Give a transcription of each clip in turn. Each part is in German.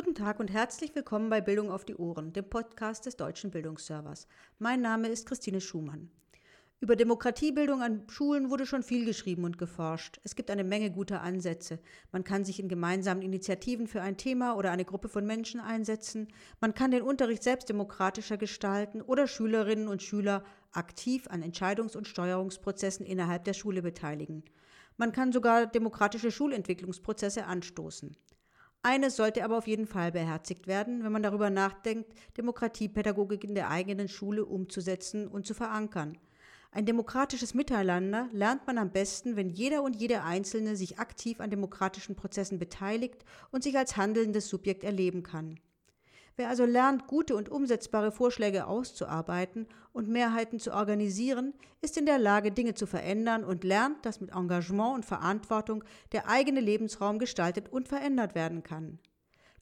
Guten Tag und herzlich willkommen bei Bildung auf die Ohren, dem Podcast des Deutschen Bildungsservers. Mein Name ist Christine Schumann. Über Demokratiebildung an Schulen wurde schon viel geschrieben und geforscht. Es gibt eine Menge guter Ansätze. Man kann sich in gemeinsamen Initiativen für ein Thema oder eine Gruppe von Menschen einsetzen. Man kann den Unterricht selbst demokratischer gestalten oder Schülerinnen und Schüler aktiv an Entscheidungs- und Steuerungsprozessen innerhalb der Schule beteiligen. Man kann sogar demokratische Schulentwicklungsprozesse anstoßen. Eines sollte aber auf jeden Fall beherzigt werden, wenn man darüber nachdenkt, Demokratiepädagogik in der eigenen Schule umzusetzen und zu verankern. Ein demokratisches Miteinander lernt man am besten, wenn jeder und jede Einzelne sich aktiv an demokratischen Prozessen beteiligt und sich als handelndes Subjekt erleben kann. Wer also lernt, gute und umsetzbare Vorschläge auszuarbeiten und Mehrheiten zu organisieren, ist in der Lage, Dinge zu verändern und lernt, dass mit Engagement und Verantwortung der eigene Lebensraum gestaltet und verändert werden kann.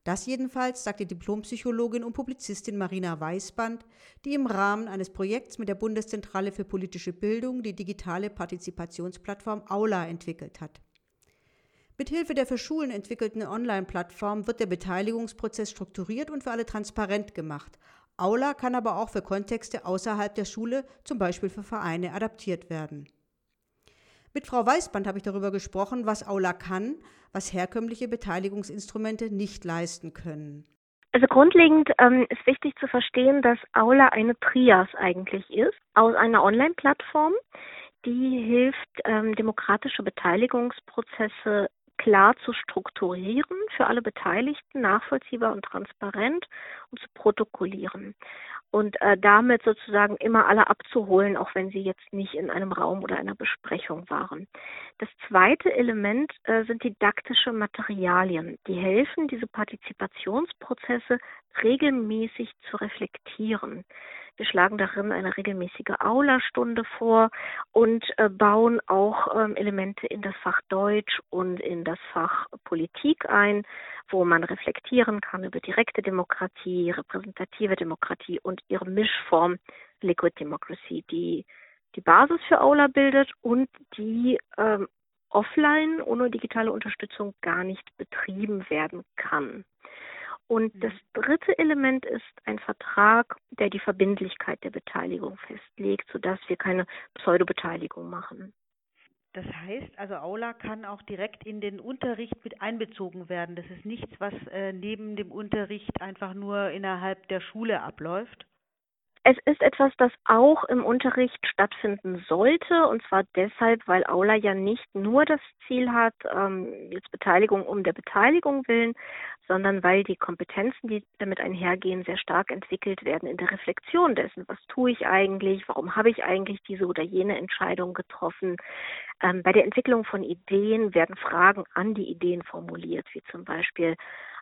Das jedenfalls sagt die Diplompsychologin und Publizistin Marina Weißband, die im Rahmen eines Projekts mit der Bundeszentrale für politische Bildung die digitale Partizipationsplattform Aula entwickelt hat. Mithilfe der für Schulen entwickelten Online-Plattform wird der Beteiligungsprozess strukturiert und für alle transparent gemacht. Aula kann aber auch für Kontexte außerhalb der Schule, zum Beispiel für Vereine, adaptiert werden. Mit Frau Weißband habe ich darüber gesprochen, was Aula kann, was herkömmliche Beteiligungsinstrumente nicht leisten können. Also grundlegend ähm, ist wichtig zu verstehen, dass Aula eine Trias eigentlich ist, aus einer Online-Plattform, die hilft, ähm, demokratische Beteiligungsprozesse klar zu strukturieren, für alle Beteiligten nachvollziehbar und transparent und zu protokollieren und äh, damit sozusagen immer alle abzuholen, auch wenn sie jetzt nicht in einem Raum oder einer Besprechung waren. Das zweite Element äh, sind didaktische Materialien, die helfen, diese Partizipationsprozesse regelmäßig zu reflektieren. Wir schlagen darin eine regelmäßige Aula-Stunde vor und äh, bauen auch ähm, Elemente in das Fach Deutsch und in das Fach Politik ein, wo man reflektieren kann über direkte Demokratie, repräsentative Demokratie und ihre Mischform Liquid Democracy, die die Basis für Aula bildet und die ähm, offline ohne digitale Unterstützung gar nicht betrieben werden kann. Und mhm. das dritte Element ist ein Vertrag, der die Verbindlichkeit der Beteiligung festlegt, sodass wir keine Pseudobeteiligung machen. Das heißt, also Aula kann auch direkt in den Unterricht mit einbezogen werden. Das ist nichts, was äh, neben dem Unterricht einfach nur innerhalb der Schule abläuft. Es ist etwas, das auch im Unterricht stattfinden sollte, und zwar deshalb, weil Aula ja nicht nur das Ziel hat, ähm, jetzt Beteiligung um der Beteiligung willen, sondern weil die Kompetenzen, die damit einhergehen, sehr stark entwickelt werden in der Reflexion dessen, was tue ich eigentlich, warum habe ich eigentlich diese oder jene Entscheidung getroffen. Ähm, bei der Entwicklung von Ideen werden Fragen an die Ideen formuliert, wie zum Beispiel,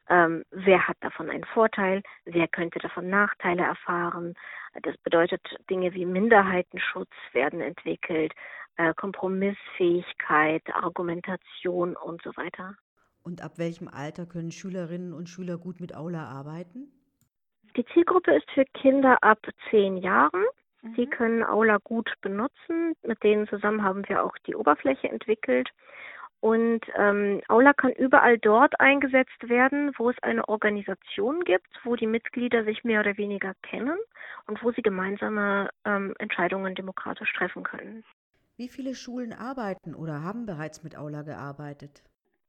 ähm, wer hat davon einen Vorteil, wer könnte davon Nachteile erfahren. Das bedeutet, Dinge wie Minderheitenschutz werden entwickelt, äh, Kompromissfähigkeit, Argumentation und so weiter. Und ab welchem Alter können Schülerinnen und Schüler gut mit Aula arbeiten? Die Zielgruppe ist für Kinder ab zehn Jahren. Sie mhm. können Aula gut benutzen. Mit denen zusammen haben wir auch die Oberfläche entwickelt. Und ähm, Aula kann überall dort eingesetzt werden, wo es eine Organisation gibt, wo die Mitglieder sich mehr oder weniger kennen und wo sie gemeinsame ähm, Entscheidungen demokratisch treffen können. Wie viele Schulen arbeiten oder haben bereits mit Aula gearbeitet?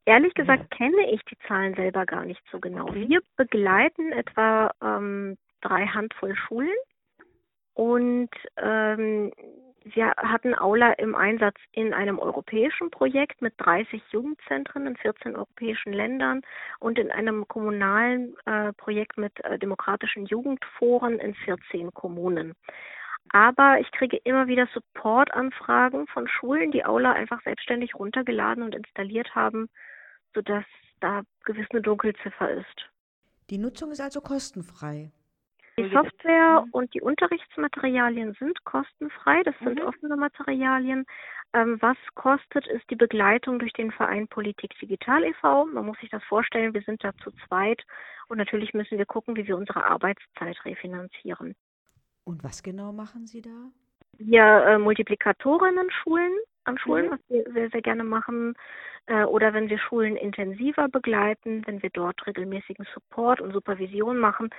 Ehrlich gesagt kenne ich die Zahlen selber gar nicht so genau. Wir begleiten etwa ähm, drei Handvoll Schulen und ähm, wir hatten Aula im Einsatz in einem europäischen Projekt mit 30 Jugendzentren in 14 europäischen Ländern und in einem kommunalen äh, Projekt mit äh, demokratischen Jugendforen in 14 Kommunen. Aber ich kriege immer wieder Supportanfragen von Schulen, die Aula einfach selbstständig runtergeladen und installiert haben, sodass da gewiss eine Dunkelziffer ist. Die Nutzung ist also kostenfrei. Die Software mhm. und die Unterrichtsmaterialien sind kostenfrei. Das sind mhm. offene Materialien. Ähm, was kostet, ist die Begleitung durch den Verein Politik Digital e.V. Man muss sich das vorstellen, wir sind da zu zweit und natürlich müssen wir gucken, wie wir unsere Arbeitszeit refinanzieren. Und was genau machen Sie da? Wir äh, Multiplikatorinnen schulen an Schulen, mhm. was wir sehr, sehr gerne machen. Äh, oder wenn wir Schulen intensiver begleiten, wenn wir dort regelmäßigen Support und Supervision machen,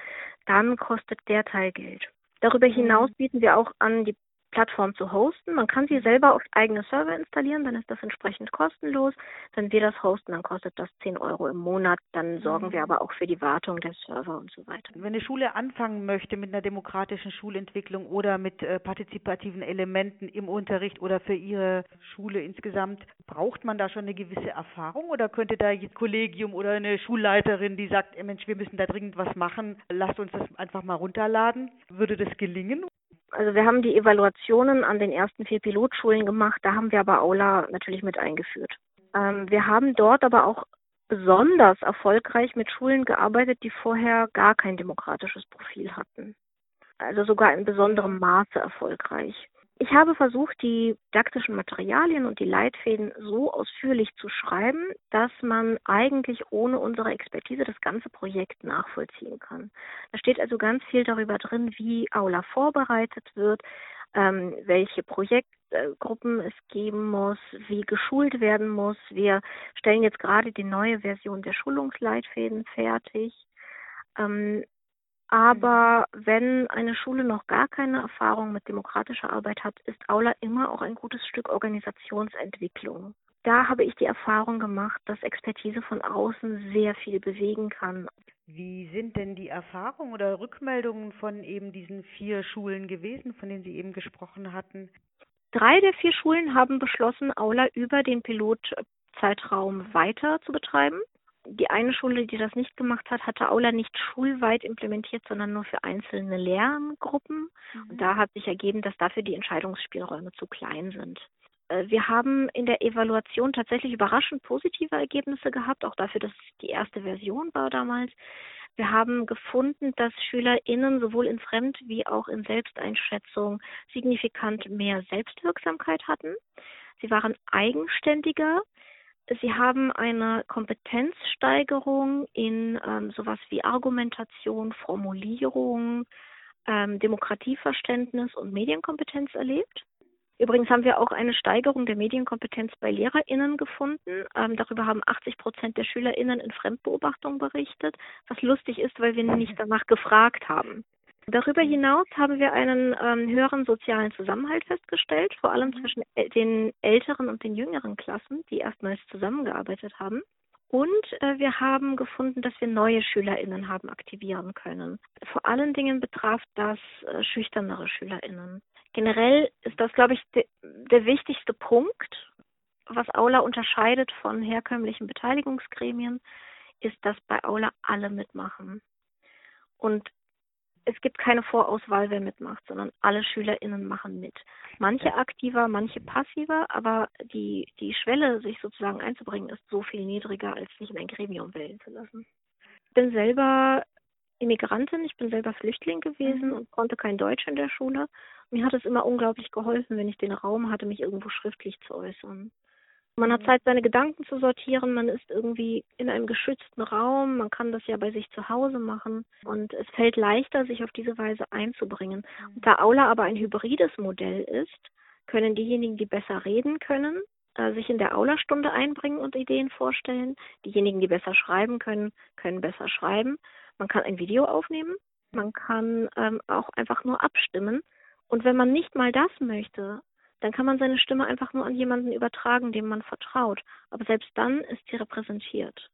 dann kostet der Teil Geld. Darüber mhm. hinaus bieten wir auch an, die Plattform zu hosten. Man kann sie selber auf eigene Server installieren, dann ist das entsprechend kostenlos. Wenn wir das hosten, dann kostet das 10 Euro im Monat. Dann sorgen wir mhm. aber auch für die Wartung der Server und so weiter. Wenn eine Schule anfangen möchte mit einer demokratischen Schulentwicklung oder mit äh, partizipativen Elementen im Unterricht oder für ihre Schule insgesamt, braucht man da schon eine gewisse Erfahrung oder könnte da ein Kollegium oder eine Schulleiterin, die sagt, Mensch, wir müssen da dringend was machen, lasst uns das einfach mal runterladen, würde das gelingen? Also wir haben die Evaluationen an den ersten vier Pilotschulen gemacht, da haben wir aber Aula natürlich mit eingeführt. Ähm, wir haben dort aber auch besonders erfolgreich mit Schulen gearbeitet, die vorher gar kein demokratisches Profil hatten. Also sogar in besonderem Maße erfolgreich. Ich habe versucht, die didaktischen Materialien und die Leitfäden so ausführlich zu schreiben, dass man eigentlich ohne unsere Expertise das ganze Projekt nachvollziehen kann. Da steht also ganz viel darüber drin, wie Aula vorbereitet wird, ähm, welche Projektgruppen es geben muss, wie geschult werden muss. Wir stellen jetzt gerade die neue Version der Schulungsleitfäden fertig. Ähm, aber wenn eine Schule noch gar keine Erfahrung mit demokratischer Arbeit hat, ist Aula immer auch ein gutes Stück Organisationsentwicklung. Da habe ich die Erfahrung gemacht, dass Expertise von außen sehr viel bewegen kann. Wie sind denn die Erfahrungen oder Rückmeldungen von eben diesen vier Schulen gewesen, von denen Sie eben gesprochen hatten? Drei der vier Schulen haben beschlossen, Aula über den Pilotzeitraum weiter zu betreiben die eine Schule, die das nicht gemacht hat, hatte Aula nicht schulweit implementiert, sondern nur für einzelne Lerngruppen. Mhm. Und da hat sich ergeben, dass dafür die Entscheidungsspielräume zu klein sind. Äh, wir haben in der Evaluation tatsächlich überraschend positive Ergebnisse gehabt, auch dafür, dass es die erste Version war damals. Wir haben gefunden, dass SchülerInnen sowohl in Fremd- wie auch in Selbsteinschätzung signifikant mehr Selbstwirksamkeit hatten. Sie waren eigenständiger, Sie haben eine Kompetenzsteigerung in ähm, sowas wie Argumentation, Formulierung, ähm, Demokratieverständnis und Medienkompetenz erlebt. Übrigens haben wir auch eine Steigerung der Medienkompetenz bei LehrerInnen gefunden. Ähm, darüber haben 80 Prozent der SchülerInnen in Fremdbeobachtung berichtet, was lustig ist, weil wir nicht danach gefragt haben. Darüber hinaus haben wir einen ähm, höheren sozialen Zusammenhalt festgestellt, vor allem mhm. zwischen den älteren und den jüngeren Klassen, die erstmals zusammengearbeitet haben. Und äh, wir haben gefunden, dass wir neue SchülerInnen haben aktivieren können. Vor allen Dingen betraf das äh, schüchternere SchülerInnen. Generell ist das, glaube ich, de der wichtigste Punkt, was Aula unterscheidet von herkömmlichen Beteiligungsgremien, ist, dass bei Aula alle mitmachen. Und es gibt keine Vorauswahl, wer mitmacht, sondern alle SchülerInnen machen mit. Manche aktiver, manche passiver, aber die, die Schwelle, sich sozusagen einzubringen, ist so viel niedriger, als sich in ein Gremium wählen zu lassen. Ich bin selber Immigrantin, ich bin selber Flüchtling gewesen mhm. und konnte kein Deutsch in der Schule. Mir hat es immer unglaublich geholfen, wenn ich den Raum hatte, mich irgendwo schriftlich zu äußern. Man hat. Zeit, seine Gedanken zu sortieren. Man ist irgendwie in einem geschützten Raum. Man kann das ja bei sich zu Hause machen. Und es fällt leichter, sich auf diese Weise einzubringen. Und da Aula aber ein hybrides Modell ist, können diejenigen, die besser reden können, äh, sich in der Aula-Stunde einbringen und Ideen vorstellen. Diejenigen, die besser schreiben können, können besser schreiben. Man kann ein Video aufnehmen. Man kann ähm, auch einfach nur abstimmen. Und wenn man nicht mal das möchte, dann kann man seine Stimme einfach nur an jemanden übertragen, dem man vertraut. Aber selbst dann ist sie repräsentiert.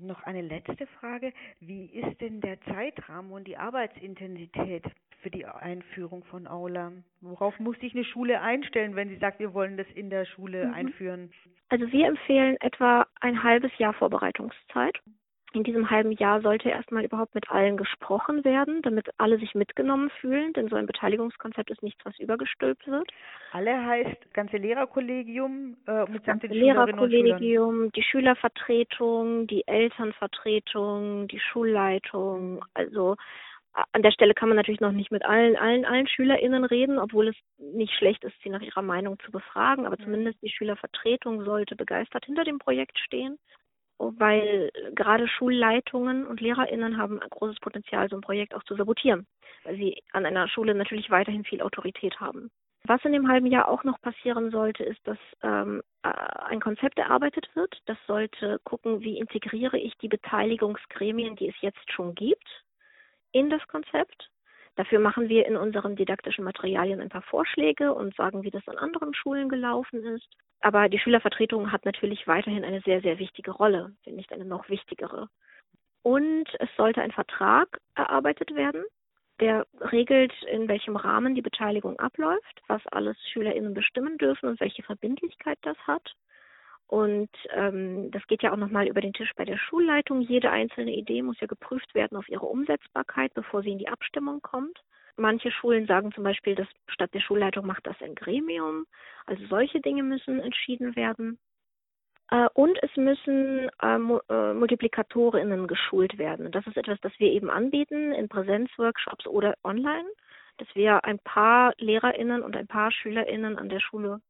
Noch eine letzte Frage. Wie ist denn der Zeitrahmen und die Arbeitsintensität für die Einführung von Aula? Worauf muss sich eine Schule einstellen, wenn sie sagt, wir wollen das in der Schule mhm. einführen? Also wir empfehlen etwa ein halbes Jahr Vorbereitungszeit in diesem halben Jahr sollte erstmal überhaupt mit allen gesprochen werden, damit alle sich mitgenommen fühlen, denn so ein Beteiligungskonzept ist nichts, was übergestülpt wird. Alle heißt ganze Lehrerkollegium äh, mit ganze den Lehrerkollegium, die Schülervertretung, die Elternvertretung, die Schulleitung. Also an der Stelle kann man natürlich noch nicht mit allen, allen, allen SchülerInnen reden, obwohl es nicht schlecht ist, sie nach ihrer Meinung zu befragen. Aber zumindest die Schülervertretung sollte begeistert hinter dem Projekt stehen weil gerade Schulleitungen und LehrerInnen haben ein großes Potenzial, so ein Projekt auch zu sabotieren, weil sie an einer Schule natürlich weiterhin viel Autorität haben. Was in dem halben Jahr auch noch passieren sollte, ist, dass ähm, äh, ein Konzept erarbeitet wird. Das sollte gucken, wie integriere ich die Beteiligungsgremien, die es jetzt schon gibt, in das Konzept. Dafür machen wir in unseren didaktischen Materialien ein paar Vorschläge und sagen, wie das an anderen Schulen gelaufen ist. Aber die Schülervertretung hat natürlich weiterhin eine sehr, sehr wichtige Rolle, wenn nicht eine noch wichtigere. Und es sollte ein Vertrag erarbeitet werden, der regelt, in welchem Rahmen die Beteiligung abläuft, was alles SchülerInnen bestimmen dürfen und welche Verbindlichkeit das hat. Und ähm, das geht ja auch nochmal über den Tisch bei der Schulleitung. Jede einzelne Idee muss ja geprüft werden auf ihre Umsetzbarkeit, bevor sie in die Abstimmung kommt. Manche Schulen sagen zum Beispiel, dass statt der Schulleitung macht das ein Gremium. Also solche Dinge müssen entschieden werden. Äh, und es müssen äh, äh, Multiplikatorinnen geschult werden. Das ist etwas, das wir eben anbieten in Präsenzworkshops oder online, dass wir ein paar Lehrerinnen und ein paar Schülerinnen an der Schule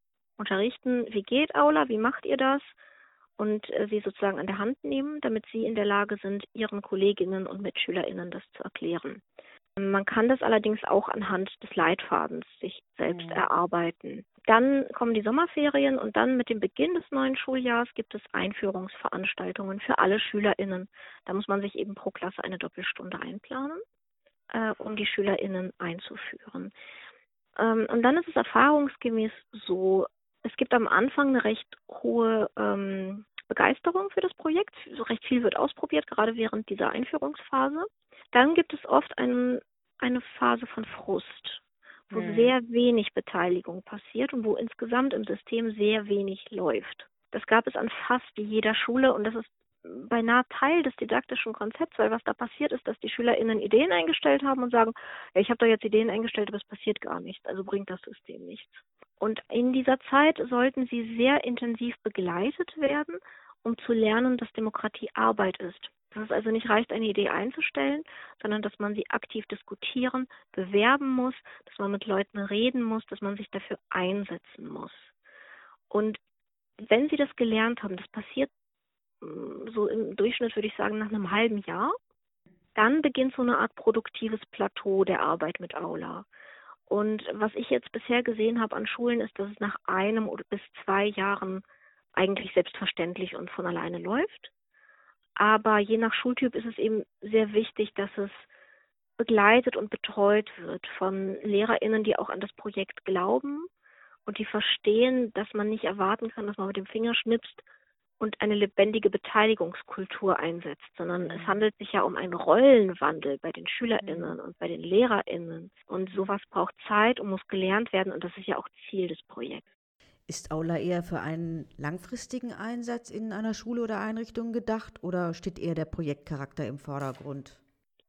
unterrichten, wie geht Aula, wie macht ihr das und äh, sie sozusagen an der Hand nehmen, damit sie in der Lage sind, ihren Kolleginnen und Mitschülerinnen das zu erklären. Man kann das allerdings auch anhand des Leitfadens sich selbst mhm. erarbeiten. Dann kommen die Sommerferien und dann mit dem Beginn des neuen Schuljahres gibt es Einführungsveranstaltungen für alle SchülerInnen. Da muss man sich eben pro Klasse eine Doppelstunde einplanen, äh, um die SchülerInnen einzuführen. Ähm, und dann ist es erfahrungsgemäß so, es gibt am Anfang eine recht hohe ähm, Begeisterung für das Projekt. So recht viel wird ausprobiert, gerade während dieser Einführungsphase. Dann gibt es oft ein, eine Phase von Frust, wo hm. sehr wenig Beteiligung passiert und wo insgesamt im System sehr wenig läuft. Das gab es an fast jeder Schule und das ist beinahe Teil des didaktischen Konzepts, weil was da passiert ist, dass die SchülerInnen Ideen eingestellt haben und sagen, ja, ich habe da jetzt Ideen eingestellt, aber es passiert gar nichts, also bringt das System nichts. Und in dieser Zeit sollten sie sehr intensiv begleitet werden, um zu lernen, dass Demokratie Arbeit ist. Dass es also nicht reicht, eine Idee einzustellen, sondern dass man sie aktiv diskutieren, bewerben muss, dass man mit Leuten reden muss, dass man sich dafür einsetzen muss. Und wenn sie das gelernt haben, das passiert mm, so im Durchschnitt, würde ich sagen, nach einem halben Jahr, dann beginnt so eine Art produktives Plateau der Arbeit mit Aula. Und was ich jetzt bisher gesehen habe an Schulen, ist, dass es nach einem oder bis zwei Jahren eigentlich selbstverständlich und von alleine läuft. Aber je nach Schultyp ist es eben sehr wichtig, dass es begleitet und betreut wird von LehrerInnen, die auch an das Projekt glauben und die verstehen, dass man nicht erwarten kann, dass man mit dem Finger schnipst und eine lebendige Beteiligungskultur einsetzt, sondern es mhm. handelt sich ja um einen Rollenwandel bei den SchülerInnen und bei den LehrerInnen. Und sowas braucht Zeit und muss gelernt werden und das ist ja auch Ziel des Projekts. Ist Aula eher für einen langfristigen Einsatz in einer Schule oder Einrichtung gedacht oder steht eher der Projektcharakter im Vordergrund?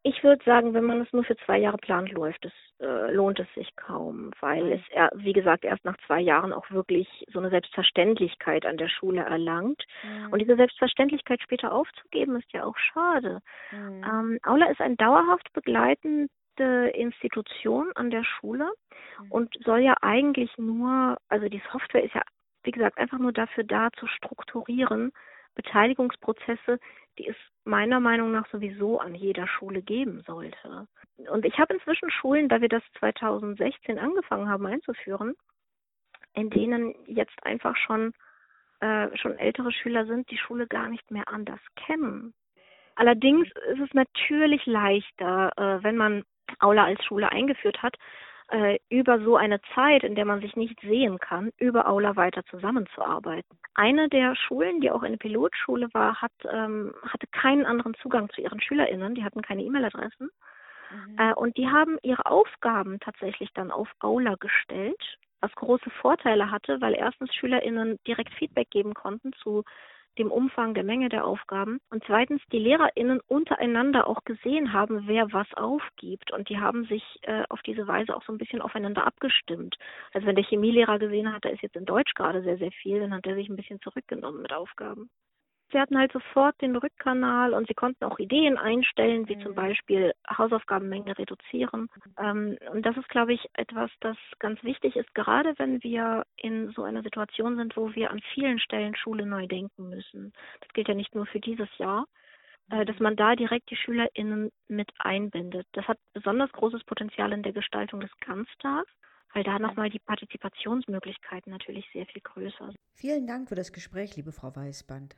Ich würde sagen, wenn man es nur für zwei Jahre plant, läuft es, äh, lohnt es sich kaum, weil es, wie gesagt, erst nach zwei Jahren auch wirklich so eine Selbstverständlichkeit an der Schule erlangt. Mhm. Und diese Selbstverständlichkeit später aufzugeben, ist ja auch schade. Mhm. Ähm, Aula ist ein dauerhaft begleitende Institution an der Schule mhm. und soll ja eigentlich nur, also die Software ist ja, wie gesagt, einfach nur dafür da zu strukturieren, Beteiligungsprozesse, die es meiner Meinung nach sowieso an jeder Schule geben sollte. Und ich habe inzwischen Schulen, da wir das 2016 angefangen haben einzuführen, in denen jetzt einfach schon äh, schon ältere Schüler sind, die Schule gar nicht mehr anders kennen. Allerdings ist es natürlich leichter, äh, wenn man Aula als Schule eingeführt hat, äh, über so eine Zeit, in der man sich nicht sehen kann, über Aula weiter zusammenzuarbeiten. Eine der Schulen, die auch eine Pilotschule war, hat, ähm, hatte keinen anderen Zugang zu ihren SchülerInnen, die hatten keine E-Mail-Adressen. Mhm. Äh, und die haben ihre Aufgaben tatsächlich dann auf Aula gestellt, was große Vorteile hatte, weil erstens SchülerInnen direkt Feedback geben konnten zu dem Umfang der Menge der Aufgaben. Und zweitens die LehrerInnen untereinander auch gesehen haben, wer was aufgibt. Und die haben sich äh, auf diese Weise auch so ein bisschen aufeinander abgestimmt. Also wenn der Chemielehrer gesehen hat, da ist jetzt in Deutsch gerade sehr, sehr viel, dann hat er sich ein bisschen zurückgenommen mit Aufgaben sie hatten halt sofort den Rückkanal und sie konnten auch Ideen einstellen, wie mhm. zum Beispiel Hausaufgabenmenge reduzieren. Ähm, und das ist, glaube ich, etwas, das ganz wichtig ist, gerade wenn wir in so einer Situation sind, wo wir an vielen Stellen Schule neu denken müssen. Das gilt ja nicht nur für dieses Jahr äh, dass man da direkt die SchülerInnen mit einbindet. Das hat besonders großes Potenzial in der Gestaltung des Ganztags, weil da nochmal die Partizipationsmöglichkeiten natürlich sehr viel größer sind. Vielen Dank für das Gespräch, liebe Frau Weißband.